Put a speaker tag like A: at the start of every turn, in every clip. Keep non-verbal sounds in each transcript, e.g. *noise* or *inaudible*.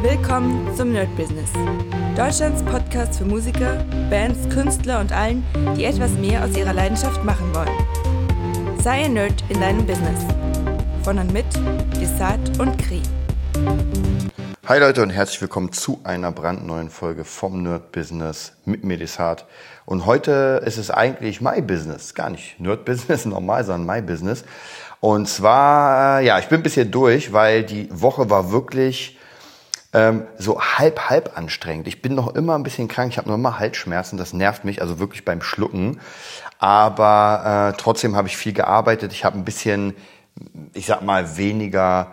A: Willkommen zum Nerd Business. Deutschlands Podcast für Musiker, Bands, Künstler und allen, die etwas mehr aus ihrer Leidenschaft machen wollen. Sei ein Nerd in deinem Business. Von und mit Desart und Kri.
B: Hi Leute und herzlich willkommen zu einer brandneuen Folge vom Nerd Business mit mir Desart. Und heute ist es eigentlich My Business, gar nicht Nerd Business *laughs* normal, sondern My Business. Und zwar, ja, ich bin ein bisschen durch, weil die Woche war wirklich ähm, so halb, halb anstrengend. Ich bin noch immer ein bisschen krank, ich habe noch immer Halsschmerzen, das nervt mich, also wirklich beim Schlucken. Aber äh, trotzdem habe ich viel gearbeitet. Ich habe ein bisschen, ich sag mal, weniger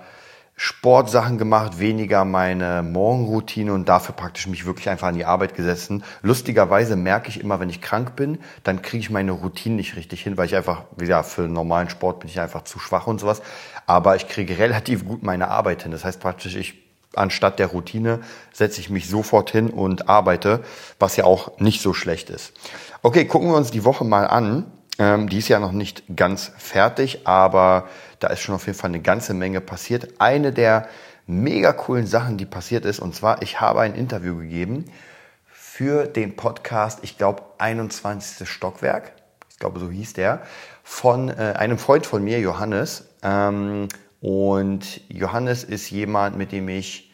B: Sportsachen gemacht, weniger meine Morgenroutine und dafür praktisch mich wirklich einfach an die Arbeit gesessen. Lustigerweise merke ich immer, wenn ich krank bin, dann kriege ich meine Routine nicht richtig hin, weil ich einfach, ja, für normalen Sport bin ich einfach zu schwach und sowas. Aber ich kriege *laughs* relativ gut meine Arbeit hin. Das heißt praktisch, ich anstatt der Routine setze ich mich sofort hin und arbeite, was ja auch nicht so schlecht ist. Okay, gucken wir uns die Woche mal an. Ähm, die ist ja noch nicht ganz fertig, aber da ist schon auf jeden Fall eine ganze Menge passiert. Eine der mega coolen Sachen, die passiert ist, und zwar, ich habe ein Interview gegeben für den Podcast, ich glaube, 21. Stockwerk, ich glaube, so hieß der, von äh, einem Freund von mir, Johannes. Ähm, und Johannes ist jemand, mit dem ich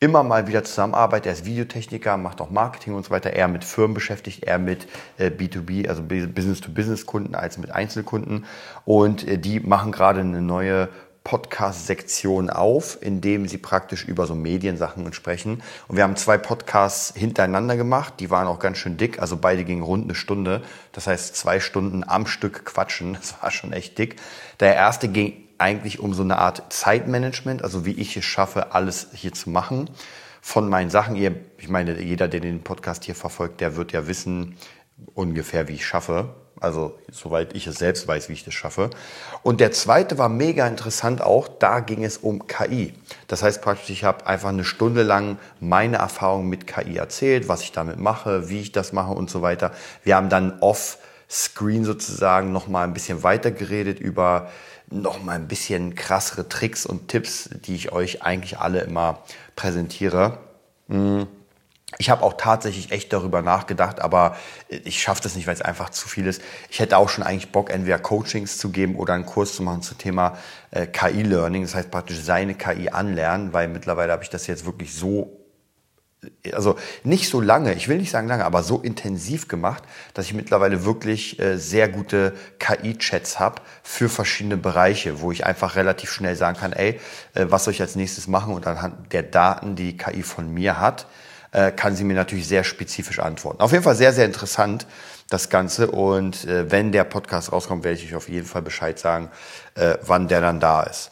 B: immer mal wieder zusammenarbeite. Er ist Videotechniker, macht auch Marketing und so weiter. Er mit Firmen beschäftigt, er mit äh, B2B, also Business-to-Business-Kunden als mit Einzelkunden. Und äh, die machen gerade eine neue Podcast-Sektion auf, in dem sie praktisch über so Mediensachen sprechen. Und wir haben zwei Podcasts hintereinander gemacht, die waren auch ganz schön dick, also beide gingen rund eine Stunde. Das heißt zwei Stunden am Stück quatschen, *laughs* das war schon echt dick. Der erste ging eigentlich um so eine Art Zeitmanagement, also wie ich es schaffe, alles hier zu machen von meinen Sachen. Ihr, ich meine, jeder, der den Podcast hier verfolgt, der wird ja wissen ungefähr, wie ich schaffe. Also soweit ich es selbst weiß, wie ich das schaffe. Und der zweite war mega interessant auch. Da ging es um KI. Das heißt praktisch, ich habe einfach eine Stunde lang meine Erfahrungen mit KI erzählt, was ich damit mache, wie ich das mache und so weiter. Wir haben dann off-screen sozusagen noch mal ein bisschen weiter geredet über noch mal ein bisschen krassere Tricks und Tipps, die ich euch eigentlich alle immer präsentiere. Hm. Ich habe auch tatsächlich echt darüber nachgedacht, aber ich schaffe das nicht, weil es einfach zu viel ist. Ich hätte auch schon eigentlich Bock, entweder Coachings zu geben oder einen Kurs zu machen zum Thema äh, KI-Learning, das heißt praktisch seine KI anlernen, weil mittlerweile habe ich das jetzt wirklich so also nicht so lange, ich will nicht sagen lange, aber so intensiv gemacht, dass ich mittlerweile wirklich äh, sehr gute KI-Chats habe für verschiedene Bereiche, wo ich einfach relativ schnell sagen kann, ey, äh, was soll ich als nächstes machen? Und anhand der Daten, die, KI von mir hat, äh, kann sie mir natürlich sehr spezifisch antworten. Auf jeden Fall sehr, sehr interessant das Ganze. Und äh, wenn der Podcast rauskommt, werde ich euch auf jeden Fall Bescheid sagen, äh, wann der dann da ist.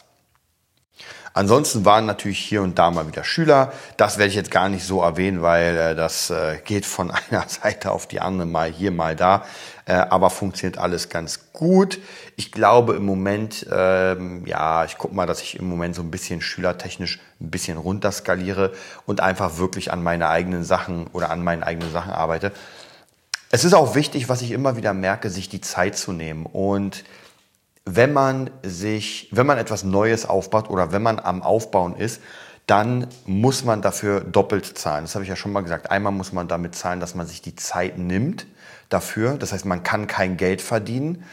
B: Ansonsten waren natürlich hier und da mal wieder Schüler. Das werde ich jetzt gar nicht so erwähnen, weil äh, das äh, geht von *laughs* einer Seite auf die andere, mal hier, mal da. Äh, aber funktioniert alles ganz gut. Ich glaube im Moment, ähm, ja, ich gucke mal, dass ich im Moment so ein bisschen schülertechnisch ein bisschen runterskaliere und einfach wirklich an meine eigenen Sachen oder an meinen eigenen Sachen arbeite. Es ist auch wichtig, was ich immer wieder merke, sich die Zeit zu nehmen und wenn man sich, wenn man etwas Neues aufbaut oder wenn man am Aufbauen ist, dann muss man dafür doppelt zahlen. Das habe ich ja schon mal gesagt. Einmal muss man damit zahlen, dass man sich die Zeit nimmt dafür. Das heißt, man kann kein Geld verdienen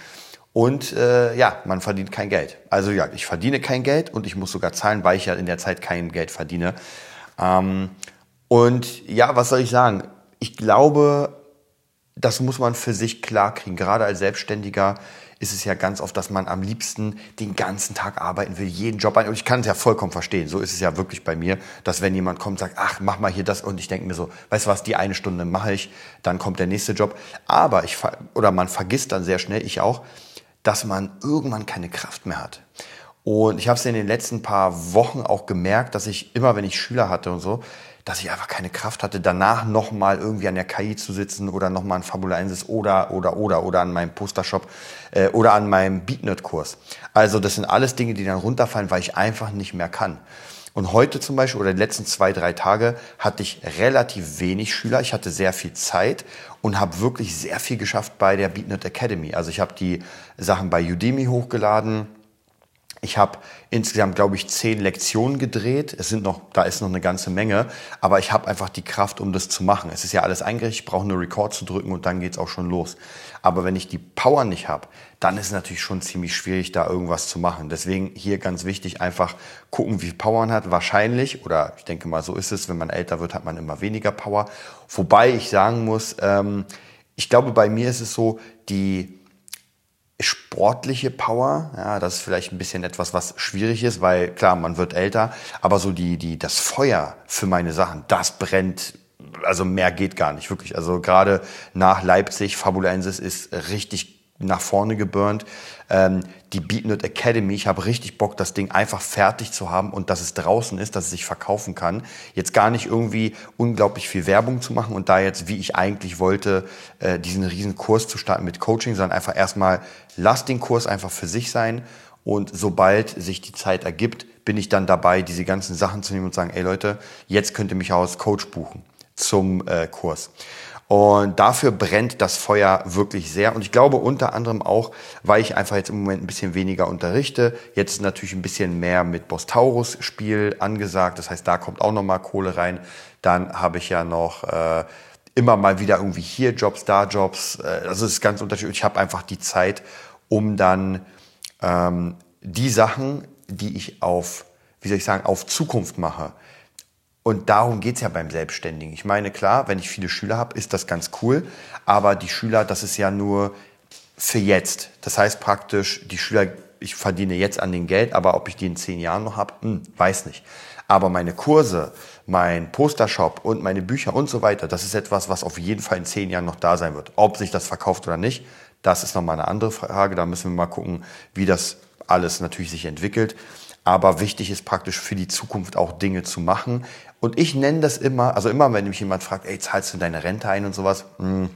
B: und äh, ja, man verdient kein Geld. Also ja, ich verdiene kein Geld und ich muss sogar zahlen, weil ich ja in der Zeit kein Geld verdiene. Ähm, und ja, was soll ich sagen? Ich glaube, das muss man für sich klar kriegen. Gerade als Selbstständiger ist es ja ganz oft, dass man am liebsten den ganzen Tag arbeiten will, jeden Job ein. Und ich kann es ja vollkommen verstehen. So ist es ja wirklich bei mir, dass wenn jemand kommt und sagt, ach, mach mal hier das. Und ich denke mir so, weißt du was, die eine Stunde mache ich, dann kommt der nächste Job. Aber ich, oder man vergisst dann sehr schnell, ich auch, dass man irgendwann keine Kraft mehr hat. Und ich habe es in den letzten paar Wochen auch gemerkt, dass ich immer, wenn ich Schüler hatte und so, dass ich einfach keine Kraft hatte, danach nochmal irgendwie an der KI zu sitzen oder nochmal an Fabula 1 oder, oder, oder, oder an meinem Postershop äh, oder an meinem BeatNet-Kurs. Also das sind alles Dinge, die dann runterfallen, weil ich einfach nicht mehr kann. Und heute zum Beispiel oder die letzten zwei, drei Tage hatte ich relativ wenig Schüler. Ich hatte sehr viel Zeit und habe wirklich sehr viel geschafft bei der BeatNet Academy. Also ich habe die Sachen bei Udemy hochgeladen Ich habe insgesamt, glaube ich, zehn Lektionen gedreht. Es sind noch, da ist noch eine ganze Menge, aber ich habe einfach die Kraft, um das zu machen. Es ist ja alles eingerichtet, ich brauche nur Record zu drücken und dann geht's auch schon los. Aber wenn ich die Power nicht habe, dann ist es natürlich schon ziemlich schwierig, da irgendwas zu machen. Deswegen hier ganz wichtig, einfach gucken, wie viel Power man hat. Wahrscheinlich, oder ich denke mal, so ist es, wenn man älter wird, hat man immer weniger Power. Wobei ich sagen muss, ähm, ich glaube, bei mir ist es so, die sportliche Power, ja, das ist vielleicht ein bisschen etwas, was schwierig ist, weil klar, man wird älter, aber so die, die, das Feuer für meine Sachen, das brennt, also mehr geht gar nicht, wirklich. Also gerade nach Leipzig, Fabulensis ist richtig nach vorne geburnt. Ähm, die Beatnut Academy, ich habe richtig Bock, das Ding einfach fertig zu haben und dass es draußen ist, dass es sich verkaufen kann. Jetzt gar nicht irgendwie unglaublich viel Werbung zu machen und da jetzt, wie ich eigentlich wollte, äh, diesen riesen Kurs zu starten mit Coaching, sondern einfach erstmal, lass den Kurs einfach für sich sein und sobald sich die Zeit ergibt, bin ich dann dabei, diese ganzen Sachen zu nehmen und sagen, ey Leute, jetzt könnt ihr mich auch als Coach buchen zum äh, Kurs. Und dafür brennt das Feuer wirklich sehr. Und ich glaube unter anderem auch, weil ich einfach jetzt im Moment ein bisschen weniger unterrichte. Jetzt natürlich ein bisschen mehr mit Bostaurus Spiel angesagt. Das heißt, da kommt auch nochmal Kohle rein. Dann habe ich ja noch äh, immer mal wieder irgendwie hier Jobs, da Jobs. Äh, es ist ganz unterschiedlich. Ich habe einfach die Zeit, um dann ähm, die Sachen, die ich auf, wie soll ich sagen, auf Zukunft mache, und darum geht's ja beim Selbstständigen. Ich meine, klar, wenn ich viele Schüler habe, ist das ganz cool. Aber die Schüler, das ist ja nur für jetzt. Das heißt praktisch, die Schüler, ich verdiene jetzt an den Geld, aber ob ich die in zehn Jahren noch habe, hm, weiß nicht. Aber meine Kurse, mein Postershop und meine Bücher und so weiter, das ist etwas, was auf jeden Fall in zehn Jahren noch da sein wird. Ob sich das verkauft oder nicht, das ist nochmal eine andere Frage. Da müssen wir mal gucken, wie das alles natürlich sich entwickelt. Aber wichtig ist praktisch für die Zukunft auch Dinge zu machen. Und ich nenne das immer, also immer, wenn mich jemand fragt, ey, zahlst du deine Rente ein und sowas? Hm,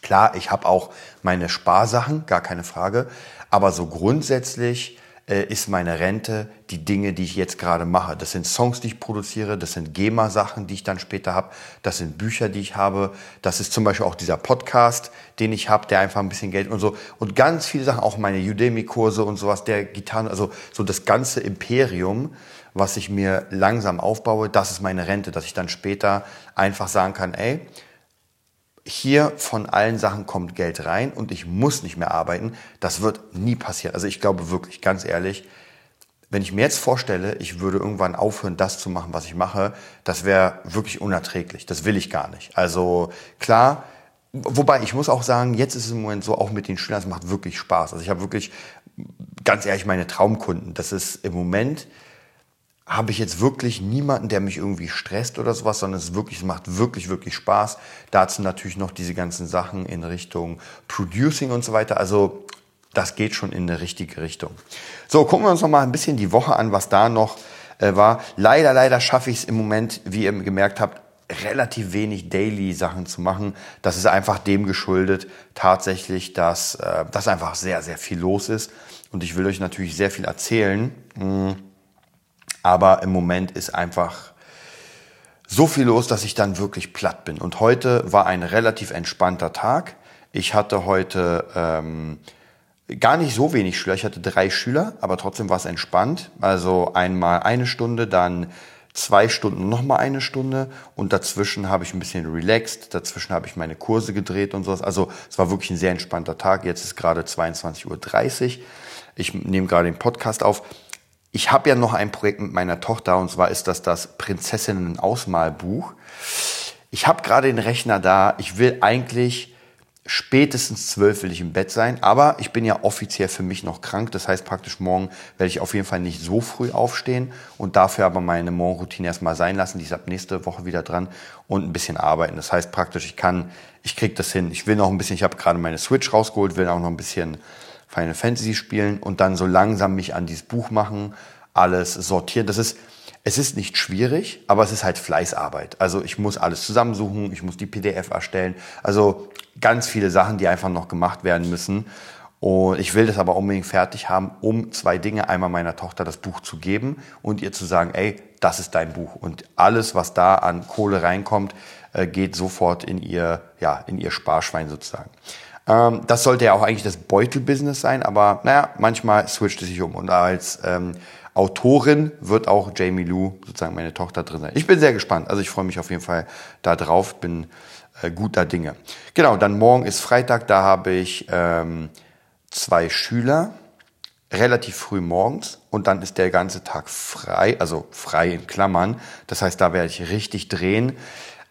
B: klar, ich habe auch meine Sparsachen, gar keine Frage. Aber so grundsätzlich äh, ist meine Rente die Dinge, die ich jetzt gerade mache. Das sind Songs, die ich produziere, das sind GEMA-Sachen, die ich dann später habe, das sind Bücher, die ich habe, das ist zum Beispiel auch dieser Podcast, den ich habe, der einfach ein bisschen Geld und so und ganz viele Sachen, auch meine Udemy-Kurse und sowas, der Gitarren, also so das ganze Imperium, was ich mir langsam aufbaue, das ist meine Rente, dass ich dann später einfach sagen kann, ey, hier von allen Sachen kommt Geld rein und ich muss nicht mehr arbeiten. Das wird nie passieren. Also ich glaube wirklich, ganz ehrlich, wenn ich mir jetzt vorstelle, ich würde irgendwann aufhören, das zu machen, was ich mache, das wäre wirklich unerträglich. Das will ich gar nicht. Also klar, wobei ich muss auch sagen, jetzt ist es im Moment so, auch mit den Schülern, es macht wirklich Spaß. Also ich habe wirklich, ganz ehrlich, meine Traumkunden. Das ist im Moment habe ich jetzt wirklich niemanden, der mich irgendwie stresst oder sowas, sondern es wirklich, es macht wirklich, wirklich Spaß. Dazu natürlich noch diese ganzen Sachen in Richtung Producing und so weiter. Also das geht schon in eine richtige Richtung. So, gucken wir uns noch mal ein bisschen die Woche an, was da noch äh, war. Leider, leider schaffe ich es im Moment, wie ihr gemerkt habt, relativ wenig Daily-Sachen zu machen. Das ist einfach dem geschuldet, tatsächlich, dass, äh, dass einfach sehr, sehr viel los ist. Und ich will euch natürlich sehr viel erzählen. Hm aber im Moment ist einfach so viel los, dass ich dann wirklich platt bin. Und heute war ein relativ entspannter Tag. Ich hatte heute ähm, gar nicht so wenig Schüler. Ich hatte drei Schüler, aber trotzdem war es entspannt. Also einmal eine Stunde, dann zwei Stunden nochmal eine Stunde und dazwischen habe ich ein bisschen relaxed, dazwischen habe ich meine Kurse gedreht und sowas. Also es war wirklich ein sehr entspannter Tag. Jetzt ist gerade 22.30 Uhr. Ich nehme gerade den Podcast auf. Ich habe ja noch ein Projekt mit meiner Tochter und zwar ist das das Prinzessinnen-Ausmalbuch. Ich habe gerade den Rechner da. Ich will eigentlich spätestens zwölf will ich im Bett sein, aber ich bin ja offiziell für mich noch krank. Das heißt praktisch morgen werde ich auf jeden Fall nicht so früh aufstehen und dafür aber meine Morgenroutine erstmal sein lassen. Die ist ab nächste Woche wieder dran und ein bisschen arbeiten. Das heißt praktisch, ich kann, ich krieg das hin. Ich will noch ein bisschen, ich habe gerade meine Switch rausgeholt, will auch noch ein bisschen Final Fantasy spielen und dann so langsam mich an dieses Buch machen, alles sortieren. Das ist, es ist nicht schwierig, aber es ist halt Fleißarbeit. Also ich muss alles zusammensuchen, ich muss die PDF erstellen. Also ganz viele Sachen, die einfach noch gemacht werden müssen. Und ich will das aber unbedingt fertig haben, um zwei Dinge. Einmal meiner Tochter das Buch zu geben und ihr zu sagen, ey, das ist dein Buch. Und alles, was da an Kohle reinkommt, äh, geht sofort in ihr, ja, in ihr Sparschwein sozusagen. Ähm, das sollte ja auch eigentlich das Beutelbusiness sein, aber naja, manchmal switcht es sich um. Und als ähm, Autorin wird auch Jamie Lou, sozusagen meine Tochter, drin sein. Ich bin sehr gespannt. Also ich freue mich auf jeden Fall da drauf, bin äh, guter Dinge. Genau, dann morgen ist Freitag, da habe ich ähm, zwei Schüler, relativ früh morgens und dann ist der ganze Tag frei, also frei in Klammern. Das heißt, da werde ich richtig drehen.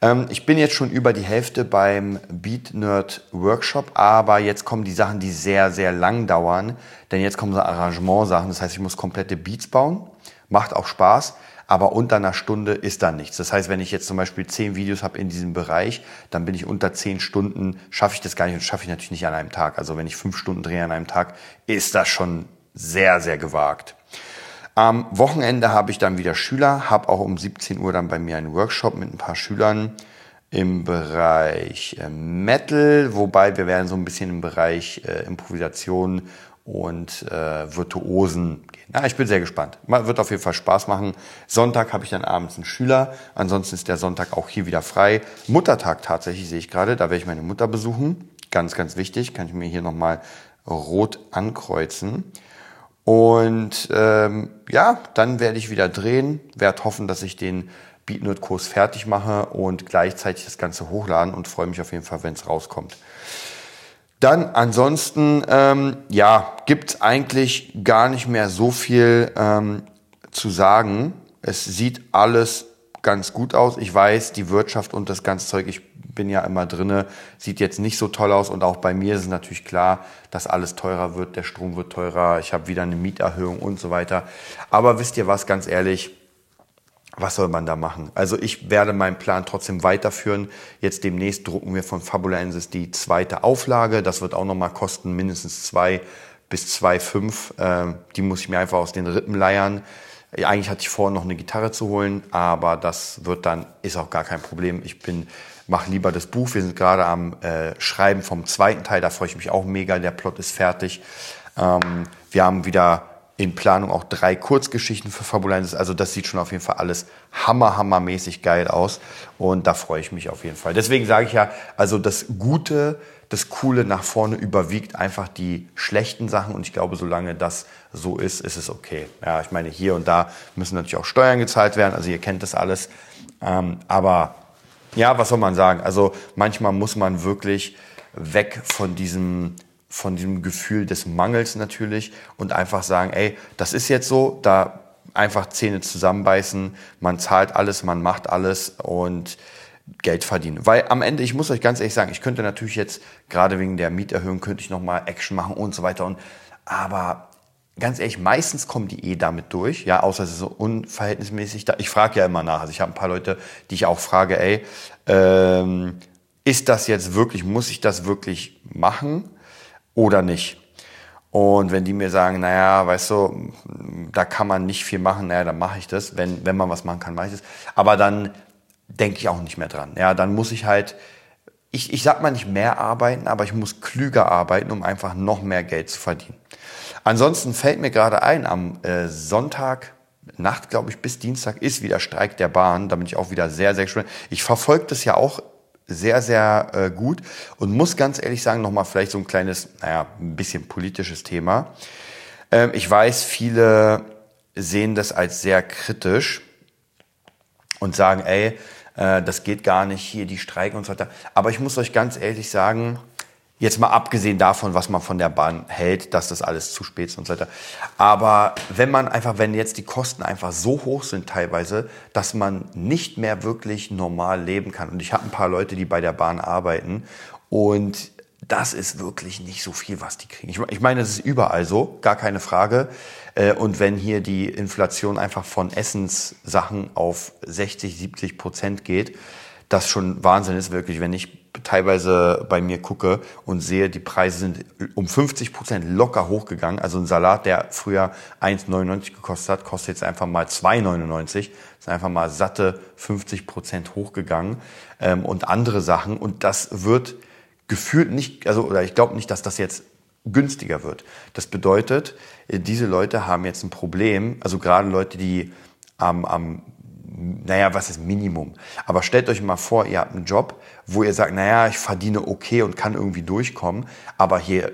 B: Ähm, ich bin jetzt schon über die Hälfte beim Beat Nerd Workshop, aber jetzt kommen die Sachen, die sehr, sehr lang dauern. Denn jetzt kommen so Arrangement-Sachen. Das heißt, ich muss komplette Beats bauen. Macht auch Spaß. Aber unter einer Stunde ist da nichts. Das heißt, wenn ich jetzt zum Beispiel zehn Videos habe in diesem Bereich, dann bin ich unter zehn Stunden, schaffe ich das gar nicht und schaffe ich natürlich nicht an einem Tag. Also wenn ich fünf Stunden drehe an einem Tag, ist das schon sehr, sehr gewagt. Am Wochenende habe ich dann wieder Schüler, habe auch um 17 Uhr dann bei mir einen Workshop mit ein paar Schülern im Bereich äh, Metal, wobei wir werden so ein bisschen im Bereich äh, Improvisation und äh, Virtuosen gehen. Ja, ich bin sehr gespannt. Wird auf jeden Fall Spaß machen. Sonntag habe ich dann abends einen Schüler. Ansonsten ist der Sonntag auch hier wieder frei. Muttertag tatsächlich sehe ich gerade. Da werde ich meine Mutter besuchen. Ganz, ganz wichtig. Kann ich mir hier nochmal rot ankreuzen. Und ähm, ja, dann werde ich wieder drehen, werde hoffen, dass ich den BeatNerd-Kurs fertig mache und gleichzeitig das Ganze hochladen und freue mich auf jeden Fall, wenn es rauskommt. Dann ansonsten, ähm, ja, gibt eigentlich gar nicht mehr so viel ähm, zu sagen. Es sieht alles ganz gut aus. Ich weiß, die Wirtschaft und das ganze Zeug, ich bin ja immer drinne, sieht jetzt nicht so toll aus und auch bei mir ist es natürlich klar, dass alles teurer wird, der Strom wird teurer, ich habe wieder eine Mieterhöhung und so weiter. Aber wisst ihr was, ganz ehrlich, was soll man da machen? Also ich werde meinen Plan trotzdem weiterführen. Jetzt demnächst drucken wir von Fabulensis die zweite Auflage. Das wird auch nochmal kosten, mindestens zwei bis zwei fünf. Ähm, die muss ich mir einfach aus den Rippen leiern. Eigentlich hatte ich vor, noch eine Gitarre zu holen, aber das wird dann, ist auch gar kein Problem. Ich bin, mache lieber das Buch. Wir sind gerade am äh, Schreiben vom zweiten Teil, da freue ich mich auch mega. Der Plot ist fertig. Ähm, wir haben wieder in Planung auch drei Kurzgeschichten für Fabulensis. Also das sieht schon auf jeden Fall alles hammer, hammermäßig geil aus. Und da freue ich mich auf jeden Fall. Deswegen sage ich ja, also das Gute das Coole nach vorne überwiegt einfach die schlechten Sachen. Und ich glaube, solange das so ist, ist es okay. Ja, ich meine, hier und da müssen natürlich auch Steuern gezahlt werden. Also ihr kennt das alles. Ähm, aber ja, was soll man sagen? Also manchmal muss man wirklich weg von diesem von diesem Gefühl des Mangels natürlich und einfach sagen, ey, das ist jetzt so, da einfach Zähne zusammenbeißen, man zahlt alles, man macht alles und Geld verdienen. Weil am Ende, ich muss euch ganz ehrlich sagen, ich könnte natürlich jetzt, gerade wegen der Mieterhöhung, könnte ich nochmal Action machen und so weiter. Und, aber ganz ehrlich, meistens kommen die eh damit durch, ja, außer es ist so unverhältnismäßig. Da, ich frage ja immer nach. Also ich habe ein paar Leute, die ich auch frage, ey, ähm, ist das jetzt wirklich, muss ich das wirklich machen oder nicht? Und wenn die mir sagen, naja, weißt du, da kann man nicht viel machen, naja, dann mache ich das. Wenn, wenn man was machen kann, mache ich das. Aber dann denke ich auch nicht mehr dran. Ja, dann muss ich halt, ich, ich sag mal nicht mehr arbeiten, aber ich muss klüger arbeiten, um einfach noch mehr Geld zu verdienen. Ansonsten fällt mir gerade ein, am äh, Sonntag Nacht, glaube ich, bis Dienstag ist wieder Streik der Bahn. Da bin ich auch wieder sehr, sehr gespannt. Ich verfolge das ja auch sehr, sehr äh, gut und muss ganz ehrlich sagen, nochmal vielleicht so ein kleines, naja, ein bisschen politisches Thema. Ähm, ich weiß, viele sehen das als sehr kritisch und sagen, ey, äh, das geht gar nicht, hier die Streiken und so weiter. Aber ich muss euch ganz ehrlich sagen, Jetzt mal abgesehen davon, was man von der Bahn hält, dass das alles zu spät ist und so weiter. Aber wenn man einfach, wenn jetzt die Kosten einfach so hoch sind teilweise, dass man nicht mehr wirklich normal leben kann. Und ich habe ein paar Leute, die bei der Bahn arbeiten und das ist wirklich nicht so viel, was die kriegen. Ich, meine, es ist überall so, gar keine Frage. Äh, und wenn hier die Inflation einfach von Essenssachen auf 60, 70 Prozent geht, das schon Wahnsinn ist wirklich, wenn ich teilweise bei mir gucke und sehe, die Preise sind um 50 Prozent locker hochgegangen. Also ein Salat, der früher 1,99 gekostet hat, kostet jetzt einfach mal 2,99. Ist einfach mal satte 50 Prozent hochgegangen ähm, und andere Sachen. Und das wird gefühlt nicht, also oder ich glaube nicht, dass das jetzt günstiger wird. Das bedeutet, äh, diese Leute haben jetzt ein Problem, also gerade Leute, die am, am naja, was ist Minimum? Aber stellt euch mal vor, ihr habt einen Job, wo ihr sagt, naja, ich verdiene okay und kann irgendwie durchkommen, aber hier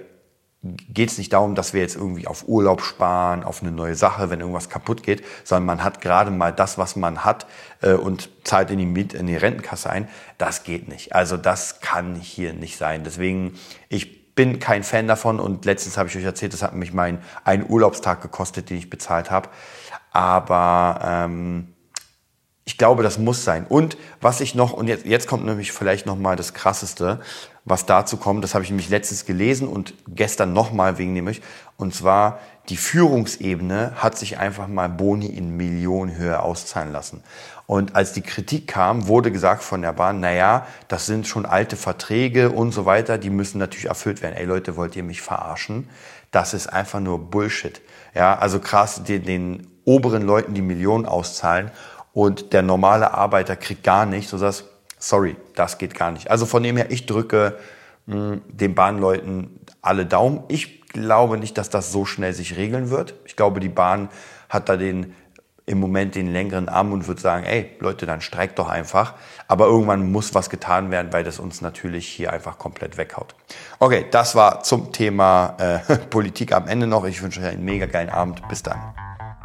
B: geht es nicht darum, dass wir jetzt irgendwie auf Urlaub sparen, auf eine neue Sache, wenn irgendwas kaputt geht, sondern man hat gerade mal das, was man hat äh, und zahlt in die, Miet in die Rentenkasse ein. Das geht nicht. Also das kann hier nicht sein. Deswegen, ich bin kein Fan davon und letztens habe ich euch erzählt, das hat mich mein einen Urlaubstag gekostet, den ich bezahlt habe. Aber ähm, ich glaube, das muss sein. Und was ich noch, und jetzt, jetzt kommt nämlich vielleicht noch mal das Krasseste, was dazu kommt, das habe ich nämlich letztens gelesen und gestern noch mal wegen nämlich, und zwar die Führungsebene hat sich einfach mal Boni in Millionenhöhe auszahlen lassen. Und als die Kritik kam, wurde gesagt von der Bahn, na ja, das sind schon alte Verträge und so weiter, die müssen natürlich erfüllt werden. Ey Leute, wollt ihr mich verarschen? Das ist einfach nur Bullshit. Ja, also krass, den, den oberen Leuten die Millionen auszahlen und der normale Arbeiter kriegt gar nichts, so dass, sorry, das geht gar nicht. Also von dem her, ich drücke mh, hm, den Bahnleuten alle Daumen. Ich glaube nicht, dass das so schnell sich regeln wird. Ich glaube, die Bahn hat da den im Moment den längeren Arm und wird sagen, ey Leute, dann streikt doch einfach. Aber irgendwann muss was getan werden, weil das uns natürlich hier einfach komplett weghaut. Okay, das war zum Thema äh, *laughs* Politik am Ende noch. Ich wünsche euch einen mega geilen Abend. Bis dann.